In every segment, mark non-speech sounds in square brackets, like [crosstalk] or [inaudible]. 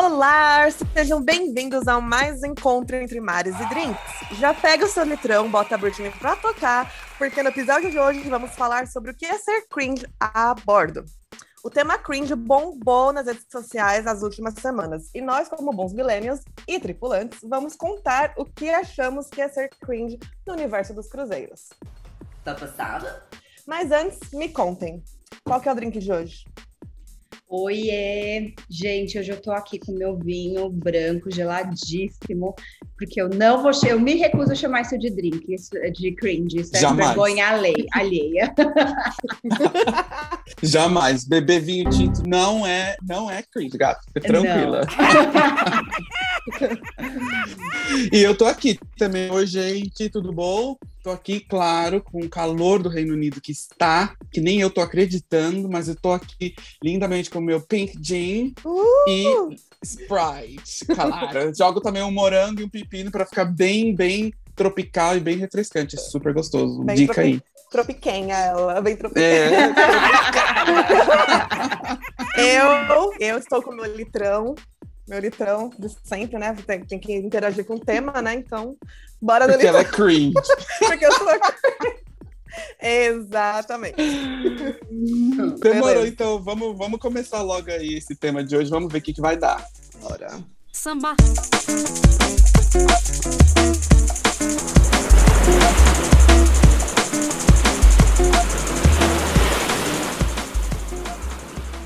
Olá, sejam bem-vindos ao mais encontro entre mares e drinks. Já pega o seu litrão, bota a Britney pra tocar, porque no episódio de hoje vamos falar sobre o que é ser cringe a bordo. O tema cringe bombou nas redes sociais nas últimas semanas, e nós, como bons millennials e tripulantes, vamos contar o que achamos que é ser cringe no universo dos cruzeiros. Tá passada? Mas antes, me contem, qual que é o drink de hoje? Oiê! Gente, hoje eu tô aqui com meu vinho branco geladíssimo, porque eu não vou, eu me recuso a chamar isso de drink, isso é de cringe, isso é Jamais. vergonha alhe- alheia. [laughs] Jamais. Beber vinho tinto não é, não é cringe, gato. Tranquila. [laughs] e eu tô aqui também. Oi, gente, tudo bom? Tô aqui, claro, com o calor do Reino Unido que está, que nem eu tô acreditando, mas eu tô aqui lindamente com o meu pink jean e Sprite, claro. Jogo também um morango e um pepino pra ficar bem, bem tropical e bem refrescante. Super gostoso. Bem Dica tropi- aí. Tropiquenha, ela, bem tropiquenha. É. Eu, eu estou com meu litrão, meu litrão de sempre, né? Tem, tem que interagir com o tema, né? Então, bora Porque ela é cringe. [laughs] porque eu sou a... Exatamente. [laughs] Demorou, Beleza. então. Vamos, vamos começar logo aí esse tema de hoje. Vamos ver o que, que vai dar. Bora. Samba.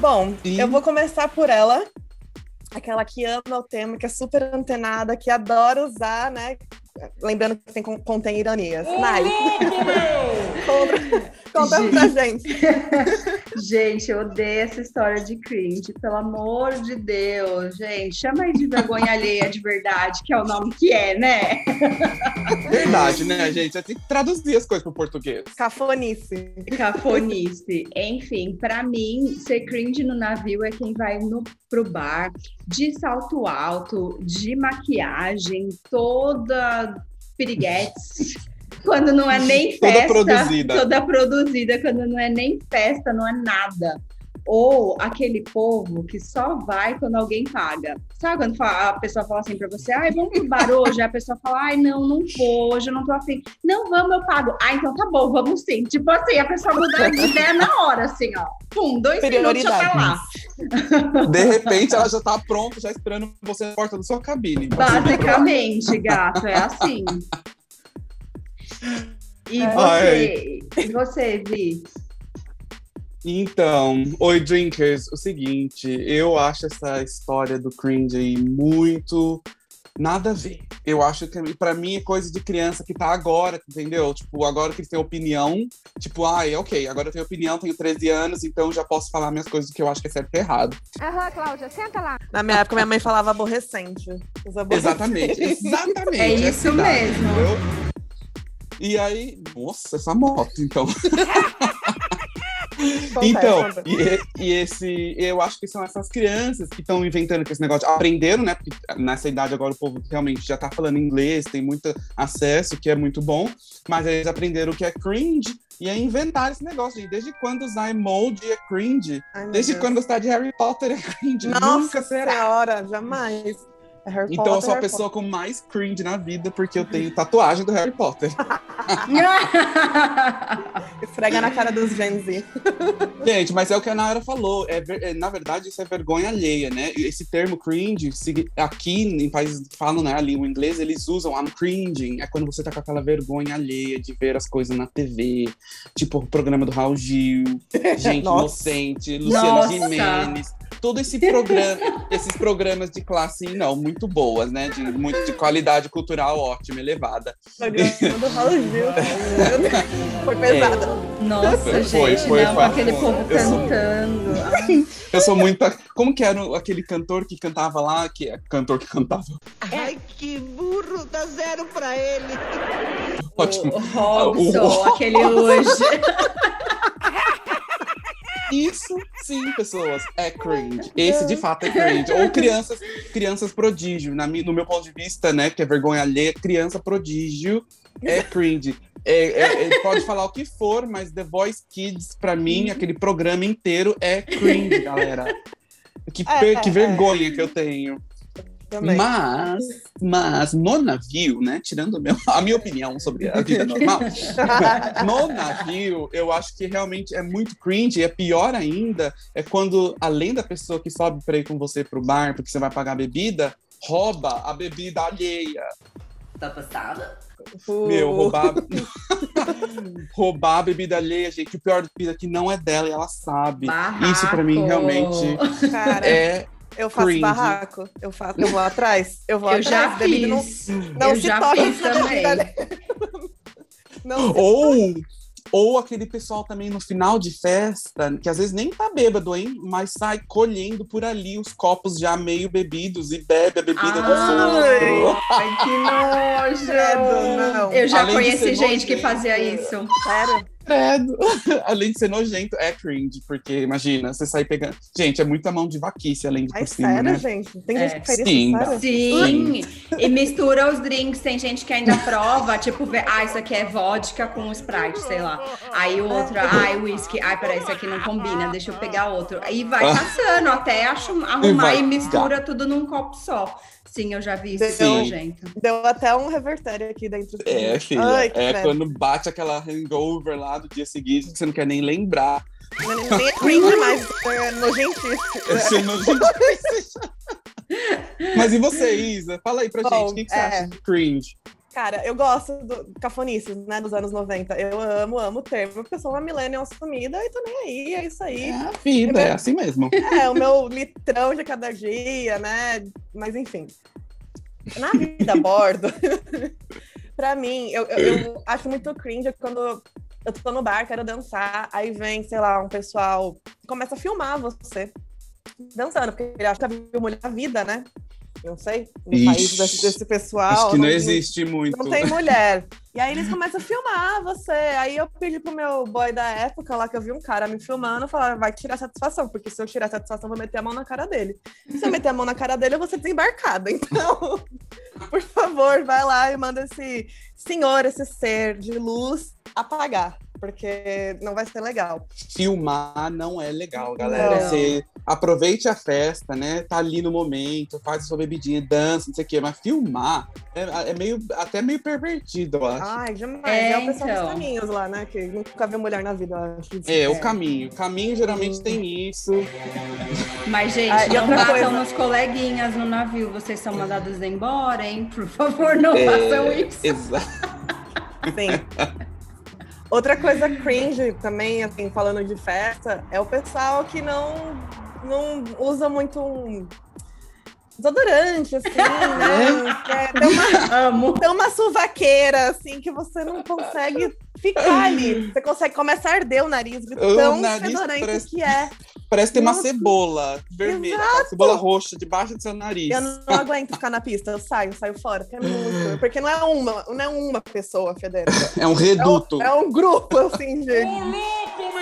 Bom, Sim. eu vou começar por ela. Aquela que ama o tema, que é super antenada, que adora usar, né? Lembrando que tem, contém ironias. [laughs] conta, conta pra gente. [laughs] gente, eu odeio essa história de cringe, pelo amor de Deus, gente, chama aí de vergonha alheia de verdade, que é o nome que é, né? Verdade, né, gente? Tem que traduzir as coisas pro português. Cafonice. Cafonice. Enfim, pra mim, ser cringe no navio é quem vai no, pro bar de salto alto, de maquiagem, toda piriguetes. Quando não é nem [laughs] Toda festa. produzida. Toda produzida, quando não é nem festa, não é nada. Ou aquele povo que só vai quando alguém paga. Sabe quando a pessoa fala assim pra você, ai, vamos pro bar hoje? A pessoa fala, ai, não, não vou, hoje eu não tô afim. Não, vamos, eu pago. Ah, então tá bom, vamos sim. Tipo assim, a pessoa muda de ideia na hora, assim, ó. Pum, dois minutos já tá lá. De repente, ela já tá pronta, já esperando você na porta da sua cabine. Basicamente, gato, é assim. E você, e você, Vi? Então, oi, drinkers. O seguinte, eu acho essa história do cringe aí muito nada a ver. Eu acho que pra mim é coisa de criança que tá agora, entendeu? Tipo, agora que eles têm opinião, tipo, ai, ok, agora eu tenho opinião, tenho 13 anos, então já posso falar minhas coisas que eu acho que é certo e errado. Aham, Cláudia, senta lá. Na minha época, minha mãe falava aborrecente. Exatamente, [laughs] exatamente. É isso mesmo. entendeu? E aí, nossa, essa moto, então. [laughs] Então, conta. e, e esse, eu acho que são essas crianças que estão inventando com esse negócio, aprenderam, né? Porque nessa idade agora o povo realmente já tá falando inglês, tem muito acesso, que é muito bom, mas eles aprenderam o que é cringe e aí inventaram esse negócio. Desde quando usar emoji é cringe? Ai, Desde Deus. quando gostar de Harry Potter é cringe? Nossa Nunca será. senhora, jamais. É Harry Então eu Potter, sou a Harry pessoa com mais cringe na vida porque eu tenho tatuagem do Harry Potter. Potter. [laughs] Esfrega na cara dos Gen Z. Gente, mas é o que a Nara falou. É, é, na verdade, isso é vergonha alheia, né? Esse termo cringe, aqui em países que falam né, a língua inglesa, eles usam I'm cringing. É quando você tá com aquela vergonha alheia de ver as coisas na TV. Tipo o programa do Raul Gil, Gente Nossa. Inocente, Luciana Nossa. Gimenez. todo esse programa, esses programas de classe, não, muito boas, né? De, muito, de qualidade cultural ótima, elevada. Raul Gil. [laughs] Foi pesada. Nossa, Foi, gente, foi, não, foi. aquele povo Eu sou- cantando. Ai, Eu sou muito. Como que era o- aquele cantor que cantava lá? Que é cantor que cantava. Ai, que burro, dá zero pra ele. Ótimo. o Robson, O- aquele hoje. [laughs] Isso, sim, pessoas, é cringe. Esse de fato é cringe. Ou crianças, crianças prodígio. Na, no meu ponto de vista, né, que é vergonha alheia, criança prodígio é cringe. É, é- ele pode falar o que for, mas The Voice Kids, pra mim, aquele programa inteiro é cringe, galera. Que, É, per- que é. vergonha que eu tenho. Também. Mas, mas no navio, né? Tirando meu- [laughs] a minha opinião sobre a vida normal, [laughs] no navio, eu acho que realmente é muito cringe. E é pior ainda é quando, além da pessoa que sobe para ir com você pro bar, porque você vai pagar a bebida, rouba a bebida alheia. Tá passada? Meu, roubar. [laughs] roubar a bebida alheia, gente. O pior da bebida é que não é dela e ela sabe. Isso pra mim realmente Cara, é. Eu faço cringe. barraco. Eu, faço, eu vou atrás. Eu vou Eu atrás. já bebida não- fiz. Não, eu se já toca fiz [laughs] também. bebida. Não se Ou, ou aquele pessoal também no final de festa, que às vezes nem tá bêbado, hein? Mas sai colhendo por ali os copos já meio bebidos e bebe a bebida do outro. ai, que nojo. não. Eu já Além conheci gente que fazia isso. Sério? Credo. [laughs] Além de ser nojento, é cringe, porque imagina, você sair pegando. Gente, é muita mão de vaquice além de Ai, por cima, sério, né? gente? Tem É. gente que faz Sim. isso, sério? Sim, e mistura os drinks. Tem gente que ainda prova, tipo, vê, ah, isso aqui é vodka com Sprite, sei lá. Aí o outro, ai, whisky, ai, peraí, isso aqui não combina, deixa eu pegar outro. Aí vai Ah. passando até acho- arrumar vai, e mistura tudo num copo só. Sim, eu já vi isso, Sim. nojento. Deu até um revertério aqui dentro. do- É, filha. Ai, é credo. quando bate aquela hangover lá do dia seguinte, que você não quer nem lembrar. Nem nem é cringe mais, é nojentíssimo. É ser. [laughs] Mas e você, Isa? Fala aí pra Bom, gente, o que, que você é. acha de cringe? Cara, eu gosto do cafonices, né, dos anos 90. Eu amo, amo o termo, porque eu sou uma millennial sumida e tô nem aí, é isso aí. É a vida, é assim mesmo. É, o meu litrão de cada dia, né? Mas enfim. Na vida a bordo, [laughs] pra mim, eu, eu, eu acho muito cringe quando eu tô no bar, quero dançar, aí vem, sei lá, um pessoal começa a filmar você dançando, porque ele acha que viu mulher na vida, né? Não sei, no Ixi, país desse, desse pessoal. Acho que não não- existe muito. não tem mulher. E aí eles [laughs] começam a filmar você. Aí eu pedi pro meu boy da época lá que eu vi um cara me filmando, falar, vai tirar satisfação, porque se eu tirar satisfação, eu vou meter a mão na cara dele. Se eu meter a mão na cara dele, eu vou ser desembarcada. [laughs] Então, por favor, vai lá e manda esse senhor, esse ser de luz apagar. Porque não vai ser legal. Filmar não é legal, galera. Não. Você aproveite a festa, né? Tá ali no momento, faz a sua bebidinha, dança, não sei o quê. Mas filmar é, é meio, até meio pervertido, eu acho. Ai, demais. É, É, o pessoal então. dos caminhos lá, né? Que nunca viu mulher na vida, eu acho. É, o caminho. O caminho geralmente tem isso. Mas, gente, Ah, não batam coisa- nos coleguinhas no navio. Vocês são mandados embora, hein? Por favor, não É, façam isso. Exato. Sim. [laughs] Outra coisa cringe também, assim, falando de festa, é o pessoal que não, não usa muito um desodorante, assim, né? É, tem, uma, Amo. tem uma suvaqueira, assim, que você não consegue ficar ali. Você consegue, começa a arder o nariz de O tão nariz fedorento parece- que é. Parece ter uma Nossa. cebola vermelha, aquela cebola roxa debaixo do seu nariz. Eu não, não aguento ficar na pista, eu saio, saio fora, porque é muito. [gasps] Porque não é uma, não é uma pessoa fedendo. É um É um, reduto. é um grupo, assim, de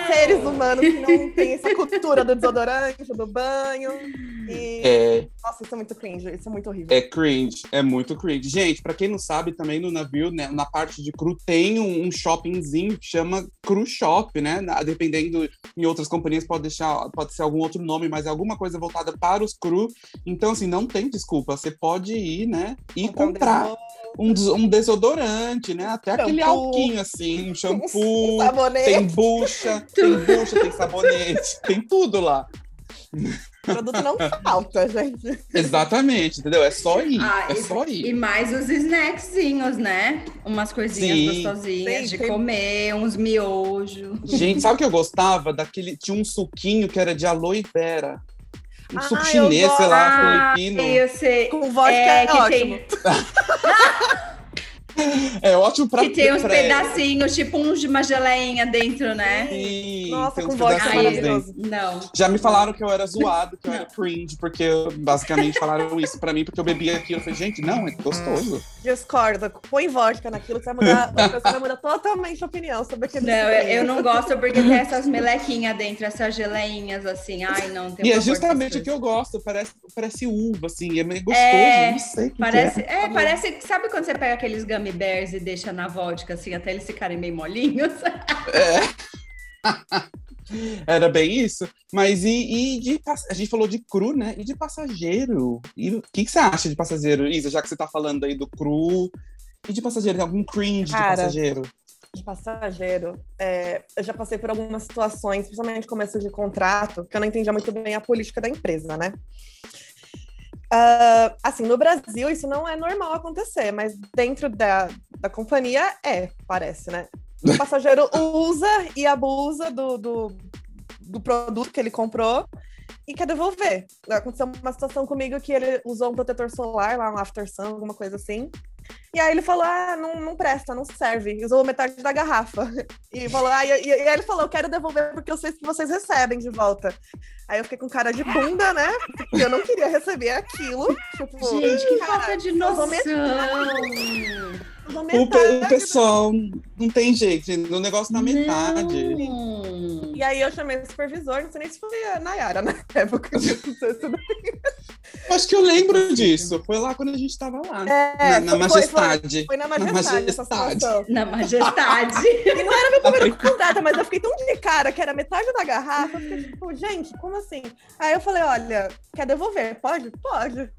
seres humanos que não [laughs] tem essa cultura do desodorante, do banho. E, É, nossa, isso é muito cringe, isso é muito horrível. é cringe, é muito cringe. Gente, pra quem não sabe, também no navio, né, na parte de cru, tem um, um shoppingzinho que chama Cru Shop, né? Dependendo, em outras companhias pode deixar, pode ser algum outro nome, mas é alguma coisa voltada para os cru. Então, assim, não tem desculpa. Você pode ir, né? E Comprar comprar um, des- um desodorante, né? Até aquele Shampoo. alquinho, assim, um um shampoo. sabonete, Tem bucha, tem bucha, tem sabonete, tem tudo lá. produto não falta, gente. Exatamente, entendeu? É só ir, Ah, é e- só ir. E mais os snackzinhos, né? Umas coisinhas Sim. gostosinhas Sim, de tem- comer, uns miojos. Gente, sabe o que eu gostava? Daquele, tinha um suquinho que era de aloe vera. Um Ah, suco chinês, sei lá, filipino. eu sei. Com vodka É, é, que ótimo. tem- [laughs] [laughs] É ótimo pra Que tem uns pra- pedacinhos, tipo uns de uma geleinha dentro, né? Sim, Nossa, tem com é maravilhoso. Não. Já me falaram que eu era zoado, que eu era [laughs] cringe, porque basicamente falaram isso pra mim, porque eu bebia aquilo. Eu falei, gente, não, é gostoso. Discorda. Põe vodka naquilo, você vai mudar. [laughs] A pessoa vai mudar totalmente a opinião sobre aquele Não, eu, eu não gosto porque tem essas melequinhas dentro, essas geleinhas, assim. Ai, não, tem E é justamente o que eu gosto, parece, parece uva, assim, é meio gostoso, É, não sei o que Parece, que é. é, parece. Sabe quando você pega aqueles gummy bears e deixa na vodka, assim, até eles ficarem meio molinhos? [laughs] Era bem isso. Mas e, e de a gente falou de cru, né? E de passageiro? E o que, que você acha de passageiro, Isa? Já que você tá falando aí do cru. E de passageiro, tem algum cringe Cara, de passageiro? de passageiro, é, eu já passei por algumas situações, principalmente começo de contrato, que eu não entendia muito bem a política da empresa, né? Ah, assim, no Brasil isso não é normal acontecer, mas dentro da, da companhia é, parece, né? O passageiro [laughs] usa e abusa do, do, do produto que ele comprou e quer devolver. Aconteceu uma situação comigo que ele usou um protetor solar, lá um After Sun, alguma coisa assim. E aí ele falou, ah, não, não presta, não serve. E usou metade da garrafa. [laughs] E falou, ah, e, e- e aí ele falou, eu quero devolver porque eu sei que vocês recebem de volta. Aí eu fiquei com cara de bunda, né? Porque eu não queria receber aquilo. Tipo, Gente, que cara, falta de eu vou noção. usou O, metade. o pessoal não tem jeito, o negócio na metade. Não. E aí eu chamei o supervisor, não sei nem se foi a Nayara na época. Se- Eu Acho que eu lembro disso. Foi lá quando a gente tava lá. É, na, na foi- majestade. Foi na Na majestade, essa majestade. situação. Na majestade. [laughs] E não era meu primeiro contrato, mas eu fiquei tão de cara que era metade da garrafa. Eu fiquei tipo, gente, como assim? Aí eu falei, olha, quer devolver? Pode? Pode.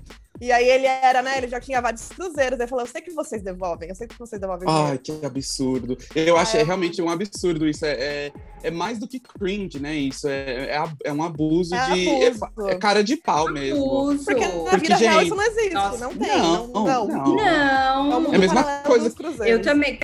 E aí ele era, né? Ele já tinha vários cruzeiros. Ele falou, eu sei que vocês devolvem, eu sei que vocês devolvem. Ai, dinheiro." que absurdo. Eu acho é. é realmente um absurdo isso. É, é, é mais do que cringe, né? Isso é, é, é um abuso É de. é abuso. É, cara de pau mesmo. Abuso. Porque na Porque, vida real gente, isso não existe, nossa, não tem. não, Não, não. não. É, É a mesma coisa-. Eu também.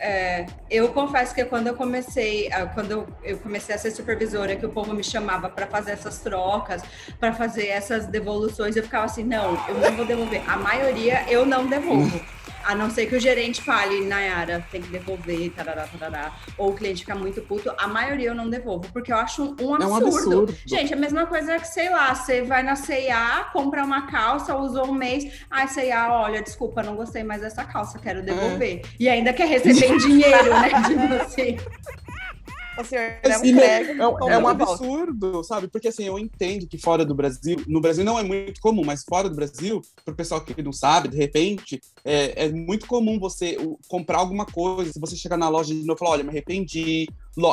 É, eu confesso que quando eu comecei, quando eu comecei a ser supervisora, que o povo me chamava para fazer essas trocas, para fazer essas devoluções, eu ficava assim, não, eu não vou devolver. A maioria eu não devolvo. A não ser que o gerente fale, Nayara, tem que devolver, tarará, tarará. Ou o cliente fica muito puto, a maioria eu não devolvo, porque eu acho um, um É um absurdo. absurdo. Gente, a mesma coisa que, sei lá, você vai na C&A, compra uma calça, usou um mês, ai, C&A, olha, desculpa, não gostei mais dessa calça, quero devolver. E ainda quer receber em dinheiro, né? [laughs] Tipo assim. O senhor é um é, um- compra é um absurdo, sabe? Porque assim, eu entendo que fora do Brasil, no Brasil não é muito comum, mas fora do Brasil, pro pessoal que não sabe, de repente, é, é muito comum você comprar alguma coisa, se você chegar na loja e falar, olha, me arrependi,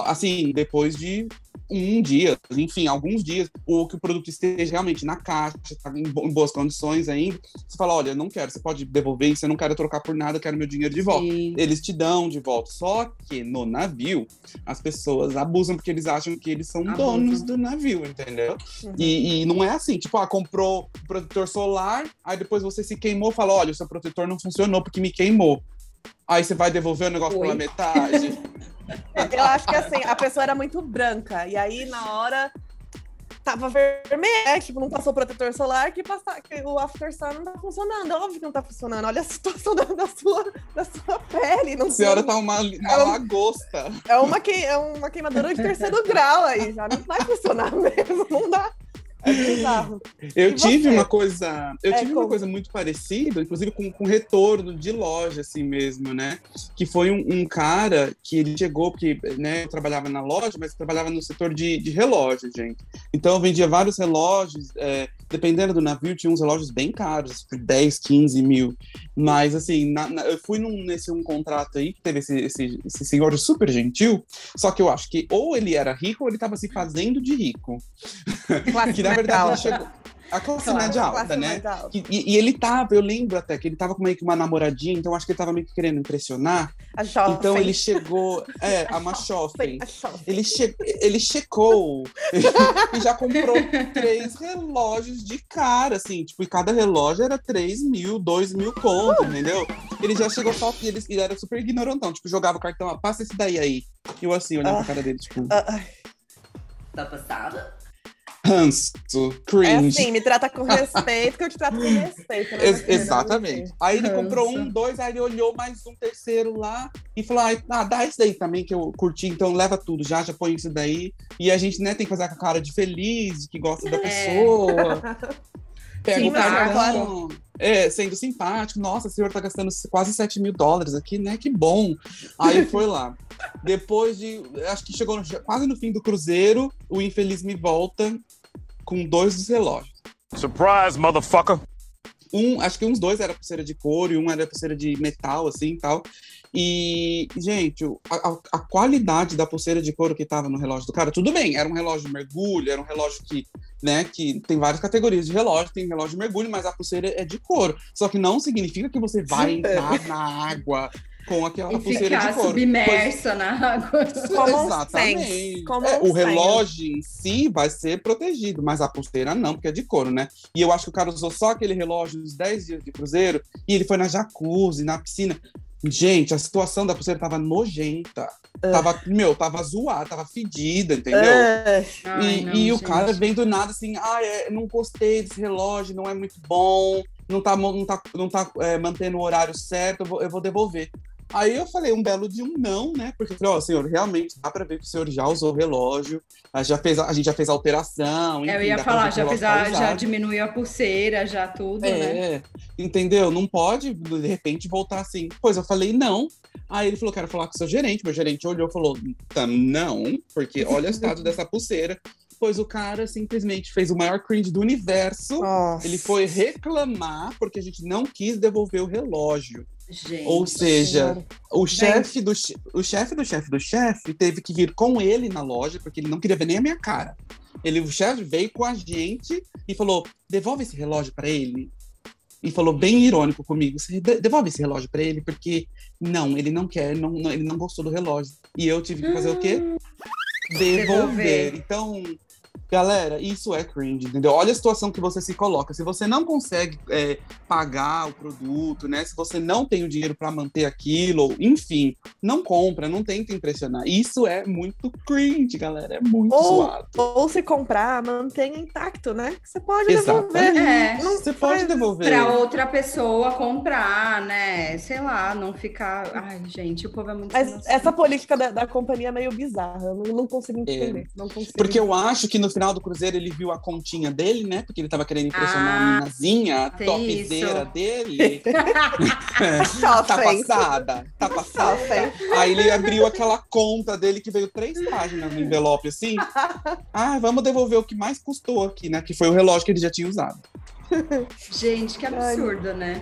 assim, depois de um dia, enfim, alguns dias, ou que o produto esteja realmente na caixa, tá em, bo- em boas condições ainda, você fala, olha, não quero, você pode devolver isso, eu não quero trocar por nada, eu quero meu dinheiro de volta Sim. eles te dão de volta. Só que no navio, as pessoas abusam porque eles acham que eles são Abusam. donos do navio, entendeu? Uhum. E, e não é assim, tipo, ah, comprou um protetor solar, aí depois você se queimou, fala, olha, o seu protetor não funcionou porque me queimou. Aí você vai devolver o negócio Oi? pela metade. [laughs] Eu acho que assim, a pessoa era muito branca. E aí, na hora, tava vermelha. Tipo, não passou protetor solar, que, passa, que o After Sun não tá funcionando. Óbvio que não tá funcionando. Olha a situação [laughs] da, da sua, da sua pele. Não a senhora tá uma, uma Ela- lagosta. é, uma que, é uma queimadura de terceiro [laughs] grau aí. Já não vai funcionar [laughs] mesmo. Não dá. É bizarro. Eu E tive você? uma coisa, eu É, tive uma como? coisa muito parecida, inclusive com, com retorno de loja, assim mesmo, né? Que foi um, um cara que ele chegou, porque né, eu trabalhava na loja, mas trabalhava no setor de, de relógios, gente. Então eu vendia vários relógios, é, dependendo do navio, tinha uns relógios bem caros, por 10, 15 mil. Mas assim, na- na- eu fui num, nesse um contrato aí que teve esse, esse, esse senhor super gentil, só que eu acho que ou ele era rico ou ele estava se fazendo de rico. Classe [laughs] Que na verdade ele chegou. A classe Claro, média alta, Classe né? média alta. Que- E, e ele tava, eu lembro até que ele tava com meio que uma namoradinha, então acho que ele tava meio que querendo impressionar. A jovem. Então ele chegou, é, a. [laughs] A. Ele, che ele checou [laughs] e já comprou três relógios de cara, assim, tipo, e cada relógio era 3 mil, 2 mil conto, entendeu? Ele já chegou só que ele, ele era super ignorantão, tipo, jogava o cartão, ah, passa esse daí aí. E eu assim, olhando Ah. pra cara dele, tipo, Ah, ai. Tá passada? Ranço, É cringe. assim, me trata com respeito, que eu te trato com respeito. né, Ex- exatamente. Aí ele comprou um, dois, aí ele olhou mais um terceiro lá e falou: ah, dá esse daí também que eu curti, então leva tudo já, já põe isso daí. E a gente, né, tem que fazer com a cara de feliz, que gosta da pessoa. [laughs] Pega Sim, o cartão. É, sendo simpático. Nossa, o senhor tá gastando quase 7 mil dólares aqui, né? Que bom. Aí foi lá. [laughs] Depois de. Acho que chegou no- quase no fim do cruzeiro, o infeliz me volta com dois dos relógios. Surprise, motherfucker. Um, acho que uns dois era pulseira de couro e um era pulseira de metal, assim e tal. E, gente, a, a- a qualidade da pulseira de couro que tava no relógio do cara, tudo bem, era um relógio de mergulho, era um relógio que, né, que tem várias categorias de relógio, tem relógio de mergulho, mas a pulseira é de couro. Só que não significa que você vai entrar na água com aquela E pulseira de ficar couro. submersa na água. [laughs] Common Exatamente. common É, o relógio em si vai ser protegido, mas a pulseira não, porque é de couro, né? E eu acho que o cara usou só aquele relógio nos 10 dias de cruzeiro e ele foi na jacuzzi, na piscina. Gente, a situação da pulseira tava nojenta. Tava, meu, tava zoada, tava fedida, entendeu? É. Ai, e não, e o cara vem do nada assim, ah, é, não gostei desse relógio, não é muito bom, não tá, não tá, não tá é, mantendo o horário certo, eu vou, eu vou devolver. Aí eu falei um belo de um não, né? Porque eu falei, ó, senhor, realmente dá pra ver que o senhor já usou o relógio, a, já fez, a a gente já fez a alteração. Eu enfim, ia dá pra falar, já, relógio a, já diminuiu a pulseira, já tudo, né? É, entendeu? Não pode, de repente, voltar assim. Pois eu falei, não. Aí ele falou, quero falar com o seu gerente. Meu gerente olhou e falou, tá, não, porque olha o estado dessa pulseira. Pois o cara simplesmente fez o maior cringe do universo. Nossa. Ele foi reclamar porque a gente não quis devolver o relógio. Gente. Ou seja, o Gente. chefe do o chefe do chefe do chefe teve que vir com ele na loja porque ele não queria ver nem a minha cara. Ele o chefe veio com a gente e falou: "Devolve esse relógio para ele". E falou bem irônico comigo: "Você de- devolve esse relógio para ele porque não, ele não quer, não, não- ele não gostou do relógio". E eu tive que fazer o quê? Devolver. Devolver. Então, Galera, isso é cringe, entendeu? Olha a situação que você se coloca. Se você não consegue é, pagar o produto, né? Se você não tem o dinheiro para manter aquilo, enfim, não compra, não tenta impressionar. Isso é muito cringe, galera. É muito Ou, zoado. ou se comprar, mantenha intacto, né? Você pode devolver. Exatamente. É. Não Você pode devolver. Pra outra pessoa comprar, né? Sei lá, não ficar. Ai, gente, o povo é muito. Noção. essa política da, da companhia é meio bizarra. Eu não, não consigo entender. Não consigo. É. Porque eu acho que no final do cruzeiro ele viu a continha dele, né? Porque ele tava querendo impressionar Ah, a minazinha, a topzeira isso. dele. [laughs] Tá tá passada, tá passada. Aí ele abriu aquela conta dele que veio três páginas no envelope, assim. Ah, vamos devolver o que mais custou aqui, né? Que foi o relógio que ele já tinha usado. Gente, que absurdo, né?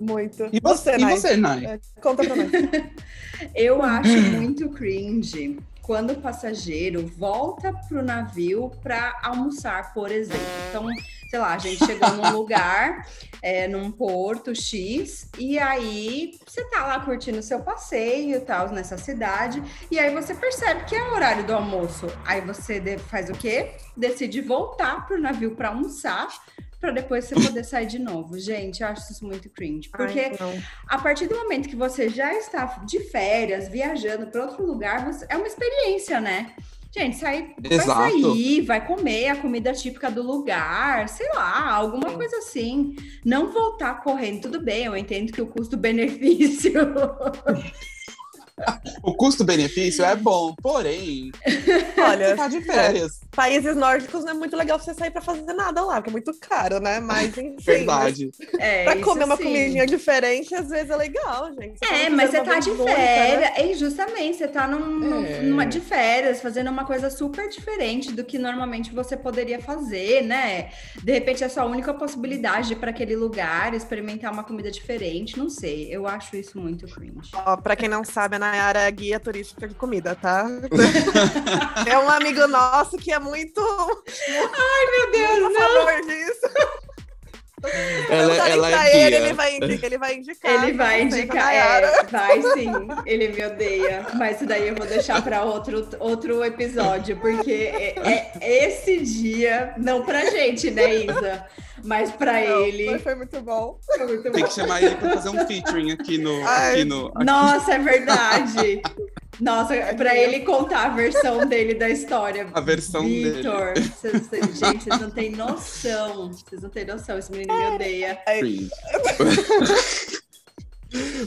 Muito. E você, e Nai? você Nai? É, Conta pra nós. [laughs] Eu acho muito cringe quando o passageiro volta pro navio para almoçar, por exemplo. Então, sei lá, a gente chegou num [laughs] lugar, é, num porto X, e aí você tá lá curtindo seu passeio e tal nessa cidade, e aí você percebe que é o horário do almoço. Aí você faz o quê? Decide voltar pro navio para almoçar. Pra depois você poder sair de novo. Gente, eu acho isso muito cringe. Porque Ai, a partir do momento que você já está de férias, viajando para outro lugar, você- é uma experiência, né? Gente, sair, vai Exato. sair, vai comer a comida típica do lugar, sei lá, alguma coisa assim. Não voltar correndo, tudo bem, eu entendo que o custo-benefício. [laughs] O custo-benefício é bom, porém, [laughs] Olha, você tá de férias. Países nórdicos não é muito legal você sair pra fazer nada lá, porque é muito caro, né? Mas [laughs] enfim. Verdade. É, Pra comer uma sim. comidinha diferente, às vezes é legal, gente. Você É, mas você tá de né? férias, é justamente, você tá num, É. numa de férias, fazendo uma coisa super diferente do que normalmente você poderia fazer, né? De repente é a sua única possibilidade de ir para aquele lugar, experimentar uma comida diferente, não sei. Eu acho isso muito cringe. Ó, pra quem não sabe, a Nayara é guia turística de comida, tá? [laughs] é um amigo nosso que é muito. Ai, meu Deus, a favor disso. Ela, Perguntarem ela é ele, ele vai, indicar, ele vai indicar. Ele vai Não indicar, é, vai sim. Ele me odeia, mas isso daí eu vou deixar para outro, outro episódio, porque é, é esse dia, não pra gente, né, Isa? Mas pra Não, ele. mas foi muito bom. foi muito Tem bom. que chamar ele pra fazer um featuring aqui no. Aqui no aqui. Nossa, é verdade. Nossa, pra ele contar a versão dele da história. A versão dele. Vitor, vocês- gente, vocês não têm noção. Vocês não têm noção. Esse menino me odeia. Cringe. [laughs]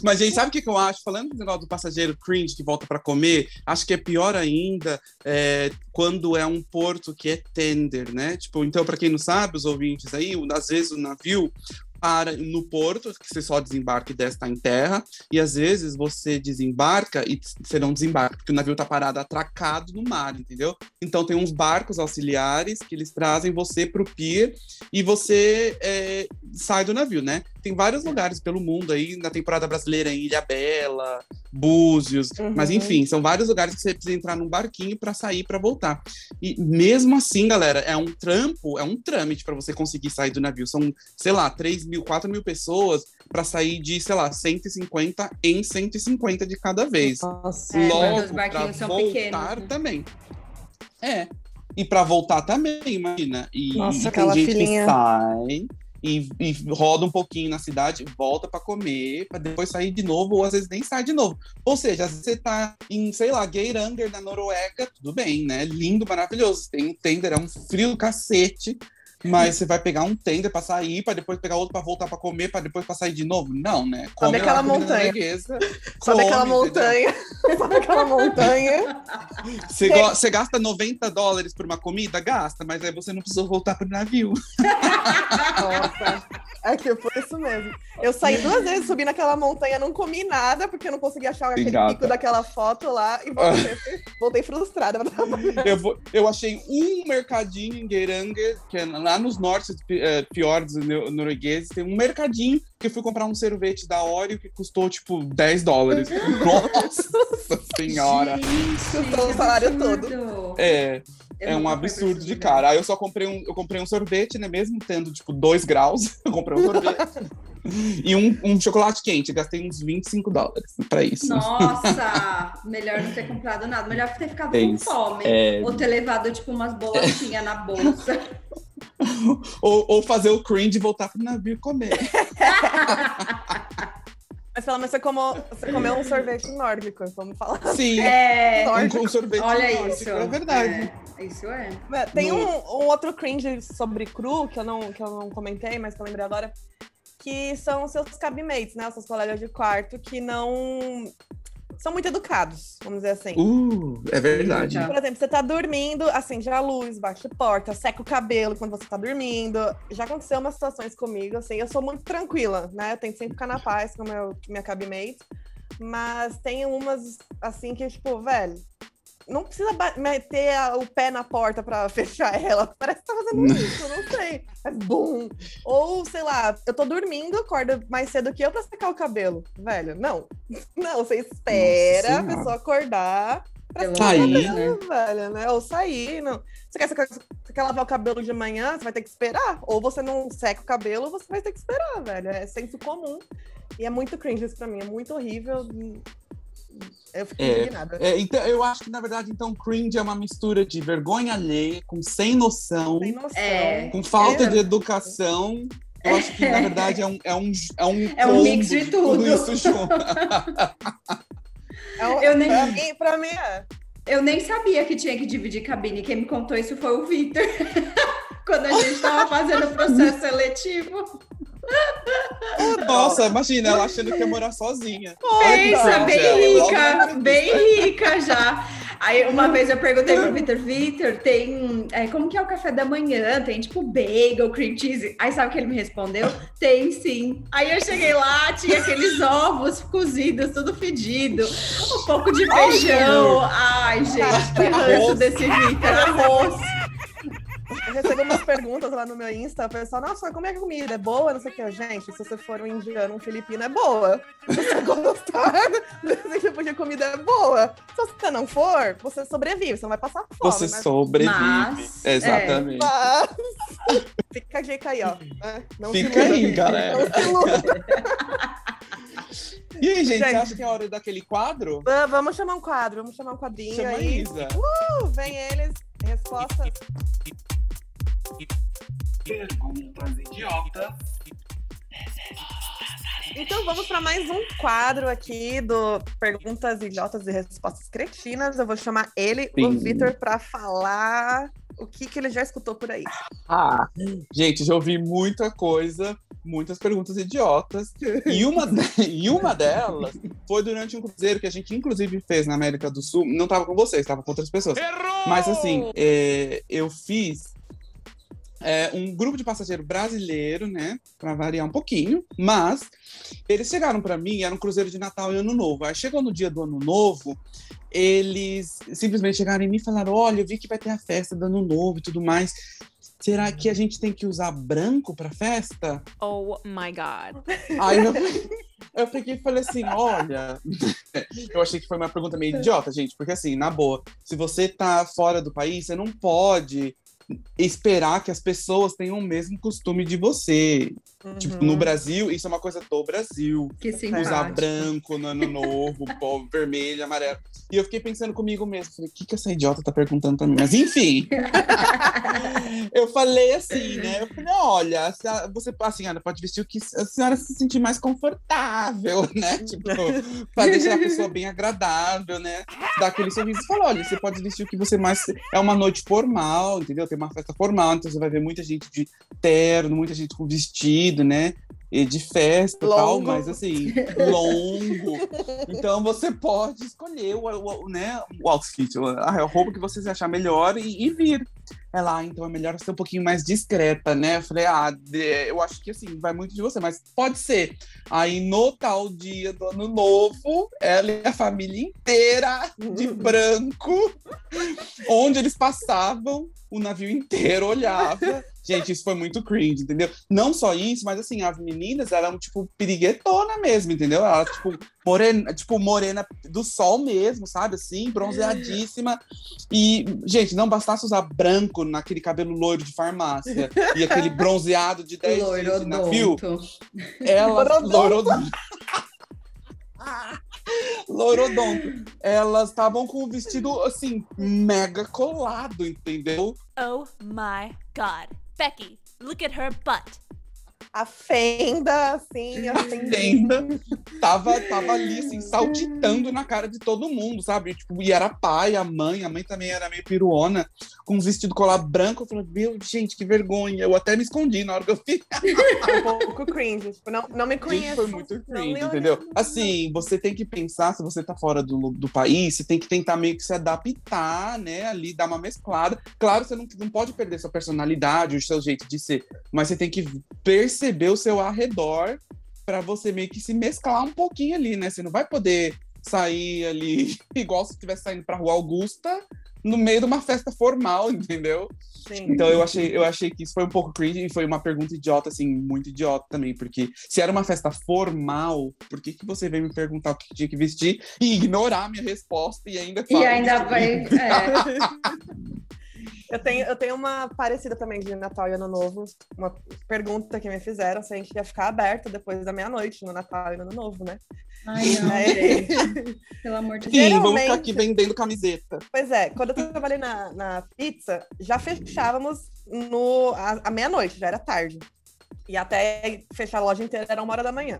Mas, gente, sabe o que, que eu acho? Falando do negócio do passageiro cringe que volta pra comer, acho que é pior ainda é, quando é um porto que é tender, né? Tipo, então, pra quem não sabe, os ouvintes aí, às vezes o navio para no porto, que você só desembarca e desce tá em terra, e às vezes você desembarca e você não desembarca, porque o navio tá parado atracado no mar, entendeu? Então tem uns barcos auxiliares que eles trazem você pro pier e você é, sai do navio, né? Tem vários lugares pelo mundo aí, na temporada brasileira, em Ilha Bela, Búzios, Uhum. mas enfim, são vários lugares que você precisa entrar num barquinho para sair para voltar. E mesmo assim, galera, é um trampo, é um trâmite para você conseguir sair do navio. São, sei lá, 3 mil, 4 mil pessoas para sair de, sei lá, 150 em 150 de cada vez. Nossa. É, Logo, para barquinhos são voltar pequenos, né? também. É. E para voltar também, imagina. E, Nossa, e tem aquela gente filinha. que sai e, e roda um pouquinho na cidade, volta para comer, para depois sair de novo, ou às vezes nem sai de novo. Ou seja, você tá em, sei lá, Geiranger, na Noruega, tudo bem, né? Lindo, maravilhoso. Tem um tender, é um frio do cacete. Mas você vai pegar um tender pra sair, pra depois pegar outro pra voltar pra comer, pra depois pra sair de novo? Não, né? Sobe lá aquela montanha. Sobe aquela come, montanha. [laughs] Sobe aquela montanha. Você, go- você gasta 90 dólares por uma comida? Gasta, mas aí você não precisou voltar pro navio. Nossa. É que foi isso mesmo. Eu saí duas vezes, subi naquela montanha, não comi nada, porque eu não consegui achar aquele gata. pico daquela foto lá e voltei, voltei frustrada. Eu, vou- eu achei um mercadinho em Geiranger, que é lá nos nortes eh, fiordes nor- noruegueses, tem um mercadinho que eu fui comprar um sorvete da Oreo que custou, tipo, 10 dólares. [laughs] Nossa senhora! Gente, o que salário absurdo. É, Eu é um absurdo de cara. Aí eu só comprei um, eu comprei um sorvete, né? Mesmo tendo, tipo, 2 graus, [laughs] eu comprei um sorvete. e um, um chocolate quente. Gastei uns 25 dólares pra isso. Nossa, [laughs] melhor não ter comprado nada. Melhor ter ficado É com fome. É. Ou ter levado, tipo, umas bolachinhas na bolsa. [laughs] Ou, ou fazer o cringe e voltar pro navio e comer. [laughs] Mas pelo menos você, como, você comeu um sorvete nórdico, vamos falar. Sim, É, Nórdico. um, um sorvete olha nórdico, isso. É verdade. É, isso é. Tem No- um, um outro cringe sobre cru que eu, não, que eu não comentei, mas que eu lembrei agora, que são os seus cabinmates, né? Os seus colegas de quarto que não são muito educados, vamos dizer assim. Uh, é verdade. Por exemplo, você tá dormindo, acende a luz, baixa a porta, seca o cabelo quando você tá dormindo. Já aconteceu umas situações comigo, assim, eu sou muito tranquila, né? Eu tento sempre ficar na paz com meu, minha cabimate. Mas tem umas, assim, que, tipo, velho, não precisa meter a- o pé na porta pra [laughs] fechar ela. Parece que tá fazendo isso, não sei. É bum. Ou, sei lá, eu tô dormindo, acorda mais cedo que eu pra secar o cabelo. Velho, não. [laughs] Não, você espera a pessoa acordar pra menos, cabelo, velho, né? Ou sair, não. Você quer, você quer lavar o cabelo de manhã, você vai ter que esperar. Ou você não seca o cabelo, ou você vai ter que esperar, velho. É senso comum. E é muito cringe isso pra mim, é muito horrível. Eu fico É. indignada. É, então, eu acho que, na verdade, então, cringe é uma mistura de vergonha alheia, com sem noção, Sem noção. É. com falta É. de educação. Eu acho que, na verdade, é um, é um, é um, É um mix de tudo. isso junto. [laughs] É um- Eu nem- pra, mim, pra mim é. Eu nem sabia que tinha que dividir cabine. Quem me contou isso foi o Vitor. [laughs] Quando a gente tava fazendo o processo seletivo. Nossa, imagina, ela achando que ia morar sozinha. Pensa, bem rica, bem rica já. Aí uma vez eu perguntei pro Vitor, Vitor, tem. é, como que é o café da manhã? Tem tipo bagel, cream cheese. Aí sabe o que ele me respondeu? Tem sim. Aí eu cheguei lá, tinha aqueles ovos cozidos, tudo fedido, um pouco de feijão. Ai, gente, que ranço desse Vitor, arroz. Eu recebi umas perguntas lá no meu Insta, o pessoal, nossa, como é que a comida? É boa? Não sei o que. Gente, se você for um indiano, um filipino, é boa. Se você [laughs] gostar desse tipo de comida, é boa. Se você não for, você sobrevive, você não vai passar fome. Você mas- sobrevive. Mas, Exatamente. mas- Fica a dica aí, ó. né? Não se Fica aí, galera. Não se iluda. E aí, gente, Gente. você acha que é hora daquele quadro? Va- Vamos chamar um quadro, vamos chamar um quadrinho Chama aí. Isa. Uh, vem eles, respostas. Perguntas idiotas. Então vamos para mais um quadro aqui do Perguntas Idiotas e Respostas Cretinas. Eu vou chamar ele, o Sim. Vitor, para falar o que, que ele já escutou por aí. Ah, gente, já ouvi muita coisa, muitas perguntas idiotas. [laughs] E uma, e uma delas foi durante um cruzeiro que a gente, inclusive, fez na América do Sul. Não estava com vocês, estava com outras pessoas. Mas assim, é, eu fiz é, um grupo de passageiro brasileiro, né? Pra variar um pouquinho. Mas eles chegaram pra mim, era um cruzeiro de Natal e Ano Novo. Aí chegou no dia do Ano Novo, eles simplesmente chegaram em mim e falaram: Olha, eu vi que vai ter a festa do Ano Novo e tudo mais. Será que a gente tem que usar branco pra festa? Oh my god. Aí eu, [laughs] eu peguei e falei assim: olha. [laughs] eu achei que foi uma pergunta meio idiota, gente, porque assim, na boa, se você tá fora do país, você não pode esperar que as pessoas tenham o mesmo costume de você. Tipo, no Uhum. Brasil, isso é uma coisa do Brasil. Que Usar simpático. branco no ano novo, [laughs] vermelho, amarelo. E eu fiquei pensando comigo mesmo, falei, o que, que essa idiota tá perguntando pra mim? Mas enfim. [laughs] eu falei assim, né? Eu falei, olha, a- você, a senhora pode vestir o que a senhora se sentir mais confortável, né? Tipo, pra deixar a pessoa bem agradável, né? Dar aquele sorriso e falar, olha, você pode vestir o que você mais. É uma noite formal, entendeu? Tem uma festa formal, então você vai ver muita gente de terno, muita gente com vestido, né? E de festa e tal, mas assim, longo. Então você pode escolher o, o- o, né, o outfit, a roupa que você achar melhor e, e vir. Ela, ah, então é melhor ser um pouquinho mais discreta, né? Eu falei, ah, eu acho que assim, vai muito de você, mas pode ser. Aí no tal dia do ano novo, ela e a família inteira de [laughs] branco, onde eles passavam, o navio inteiro olhava. Gente, isso foi muito cringe, entendeu? Não só isso, mas assim, as meninas eram, tipo, piriguetona mesmo, entendeu? Ela, tipo, morena, tipo, morena do sol mesmo, sabe? Assim, bronzeadíssima. E, gente, não bastasse usar branco naquele cabelo loiro de farmácia e aquele bronzeado de 10 dias de navio. Loirodonto. Loirodonto. [laughs] Loirodonto. Elas estavam com o vestido, assim, mega colado, entendeu? Oh my god. Becky, look at her butt. A fenda, assim, assim. Tenda. Tava, tava ali, assim, saltitando na cara de todo mundo, sabe? Tipo, e era pai, a mãe, a mãe também era meio piruona, com um vestido colar branco. Eu falei, meu, gente, que vergonha. Eu até me escondi na hora que eu fiz. um pouco cringe. Tipo, não, não me Gente, conheço. foi muito cringe, entendeu? Assim, você tem que pensar, se você tá fora do, do país, você tem que tentar meio que se adaptar, né? Ali, dar uma mesclada. Claro, você não, não pode perder sua personalidade, o seu jeito de ser, mas você tem que perceber o seu arredor pra você meio que se mesclar um pouquinho ali, né? Você não vai poder sair ali [laughs] igual se estivesse saindo pra Rua Augusta no meio de uma festa formal, [laughs] entendeu? Sim. Então eu achei, eu achei que isso foi um pouco cringe e foi uma pergunta idiota, assim, muito idiota também, porque se era uma festa formal, por que, que você veio me perguntar o que tinha que vestir e ignorar a minha resposta e ainda E fala ainda vai. é. [laughs] Eu tenho, eu tenho uma parecida também de Natal e Ano Novo. Uma pergunta que me fizeram se a gente ia ficar aberto depois da meia-noite no Natal e no Ano Novo, né? Ai, não, É. [laughs] Pelo amor de Sim, Deus. vamos ficar aqui vendendo camiseta. Pois é, quando eu trabalhei na, na pizza, já fechávamos no, a, a meia-noite, já era tarde. E até fechar a loja inteira era uma hora da manhã.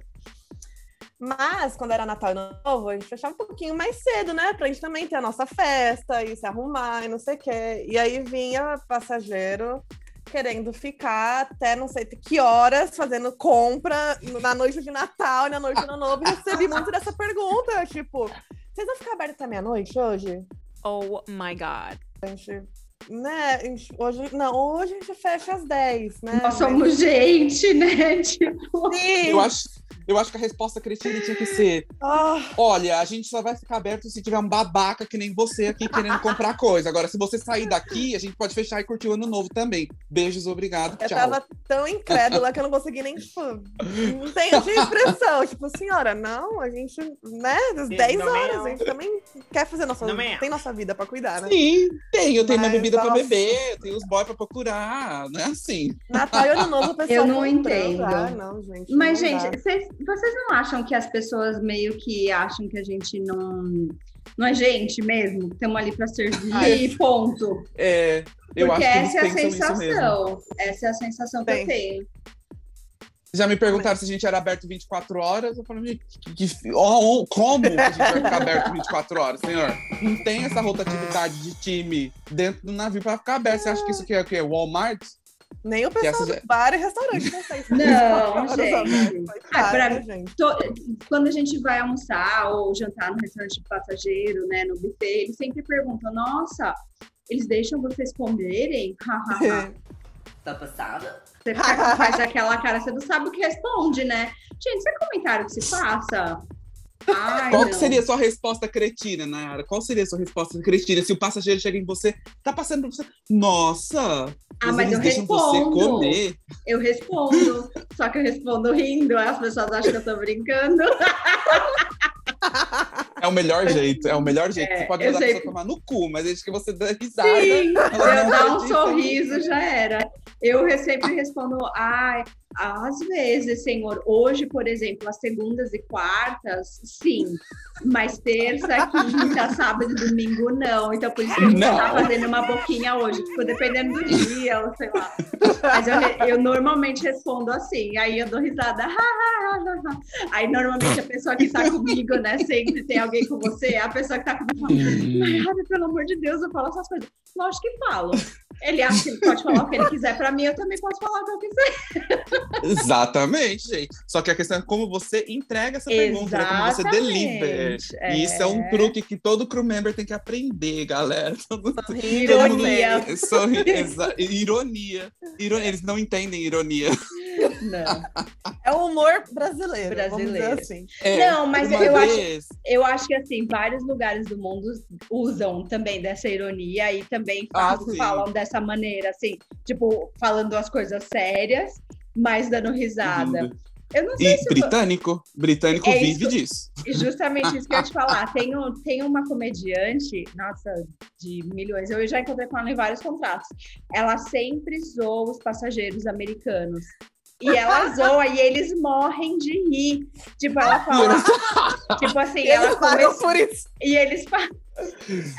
Mas, quando era Natal e Ano Novo, a gente fechava um pouquinho mais cedo, né? Pra gente também ter a nossa festa e se arrumar e não sei o quê. E aí vinha passageiro querendo ficar até não sei que horas fazendo compra na noite de Natal e na noite de Ano Novo. E recebi [laughs] muito dessa pergunta, tipo, vocês vão ficar abertos até meia-noite hoje? Oh my god. A gente, né? hoje, não, hoje a gente fecha às 10, né? Nós somos gente, né? [laughs] Tipo, Sim. Eu acho, eu acho que a resposta cretina tinha que ser: Ah, olha, a gente só vai ficar aberto se tiver um babaca que nem você aqui querendo comprar coisa. Agora, se você sair daqui, a gente pode fechar e curtir o ano novo também. Beijos, obrigado, eu tchau. tava tão incrédula que eu não consegui nem, tipo, não tem não tinha expressão. Tipo, senhora, não, a gente, né, às 10 também horas, a gente também quer fazer nossa, não. tem nossa vida pra cuidar, né? Sim, tem. Eu tenho minha Mas, bebida pra nossa. beber, eu tenho os boys pra procurar. Não é assim. Natal e Ano Novo, pessoal [laughs] Eu não comprando. entendo. Ah, não, gente. Mas, não gente, dá. vocês, não acham que as pessoas meio que acham que a gente não. Não é gente mesmo? Estamos ali para servir Ai. ponto. É, eu Porque acho que eles essa é a pensam isso mesmo. sensação. Essa é a sensação que Tem. eu tenho. Já me perguntaram se a gente era aberto 24 horas. Eu falei, que, que, ó, como que a gente vai ficar aberto 24 horas, senhor? Não tem essa rotatividade de time dentro do navio para ficar aberto. Você acha que isso aqui é o quê? Walmart? Nem o pessoal essa do já- bar e restaurante não Não, gente. Ah, pra- gente? To- Quando a gente vai almoçar ou jantar no restaurante de passageiro, né, no buffet, eles sempre perguntam: Nossa, eles deixam vocês comerem? [laughs] [laughs] Tá passada? Você faz aquela cara, você não sabe o que responde, né? Gente, isso é comentário que se passa? Ai, Qual seria a sua resposta cretina, Nayara? Qual seria a sua resposta cretina se o passageiro chega em você, tá passando por você? Nossa! Ah, mas eu respondo. comer. Eu respondo, só que eu respondo rindo, as pessoas acham que eu tô brincando. [laughs] É o melhor jeito, é o melhor jeito. É, você pode mandar a pessoa tomar no cu, mas desde que você dá risada. Sim, eu dar um sorriso já era. Eu re- sempre respondo, ai, às vezes, senhor. Hoje, por exemplo, as segundas e quartas, sim. Mas terça, quinta, [laughs] sábado e domingo, não. Então, por isso que a gente tá fazendo uma boquinha hoje. Tipo, dependendo do dia, ou sei lá. Mas eu, eu normalmente respondo assim. Aí eu dou risada. Aí, normalmente, a pessoa que tá comigo, né? Sempre tem alguém com você. A pessoa que tá comigo fala, Nayara, pelo amor de Deus, eu falo essas coisas. Lógico que falo. Ele acha que ele pode falar o que ele quiser pra mim, eu também posso falar o que eu quiser. Exatamente, gente. Só que a questão é como você entrega essa pergunta, né? como você deliver. Exatamente, E isso é um é. truque que todo crew member tem que aprender, galera. Todo- [laughs] Ironia. todo mundo- Sorri- Ironia. Ironia. Eles não entendem ironia. Não. É o humor brasileiro, Brasileiro. assim. É, Não, mas eu acho- vez- Eu acho que assim, vários lugares do mundo usam também dessa ironia e também Ah, falam, sim. falam dessa maneira, assim, tipo, falando as coisas sérias, mas dando risada. Eu não sei E se britânico, britânico É vive isso. disso. E justamente isso que eu ia te falar. Tem, um- tem uma comediante, nossa, de milhões, eu já encontrei com ela em vários contratos. Ela sempre zoa os passageiros americanos. E ela zoa e eles morrem de rir. Tipo, ela fala. tipo assim, ela eles pagam começa. por isso. E eles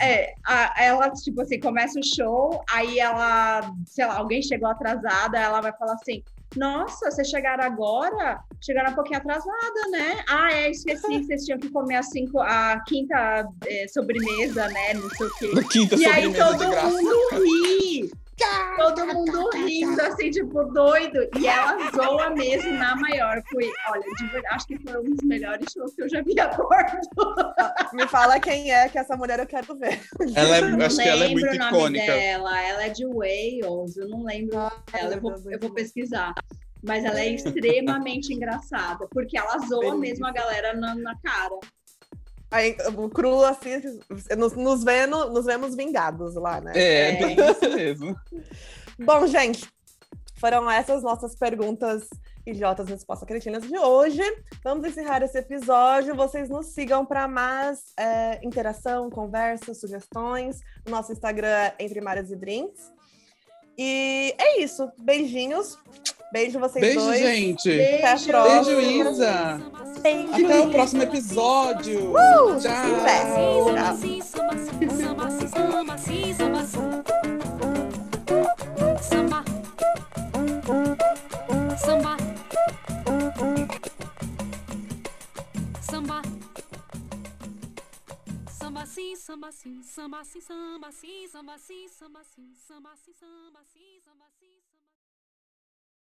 É, a- ela, tipo assim, começa o show, aí ela, sei lá, alguém chegou atrasada, ela vai falar assim: Nossa, vocês chegaram agora? Chegaram um pouquinho atrasada, né? Ah, é, esqueci, vocês tinham que comer a, cinco, a quinta é, sobremesa, né? Não sei o quê. [laughs] Quinta E aí todo mundo ri. Todo mundo rindo, assim, tipo, doido. E ela zoa mesmo na maior. Foi, olha, de verdade, acho que foi um dos melhores shows que eu já vi a bordo. Me fala quem é, que essa mulher eu quero ver. Ela é, não acho que ela é lembro muito o nome icônica. dela. Ela é de Wales, eu não lembro Ah, dela. Eu vou, eu vou pesquisar. Mas ela é extremamente engraçada, porque ela zoa Delícia. mesmo a galera na, na cara. Aí, o cru, assim, nos, nos, vendo, nos vemos vingados lá, né? É, É. isso mesmo. [laughs] Bom, gente, foram essas nossas perguntas idiotas resposta cretinas de hoje. Vamos encerrar esse episódio. Vocês nos sigam para mais é, interação, conversa, sugestões. O nosso Instagram é Entre Mares e Drinks. E é isso. Beijinhos. Beijo vocês Beijo, dois. gente. Até a Beijo! próxima. Beijo, Isa. Beijo. Até o próximo episódio. Uh, Tchau. sucesso. Samba. Samba. Samba. Samba sim, samba sim, samba sim, samba sim, samba sim, samba sim, samba sim, samba sim.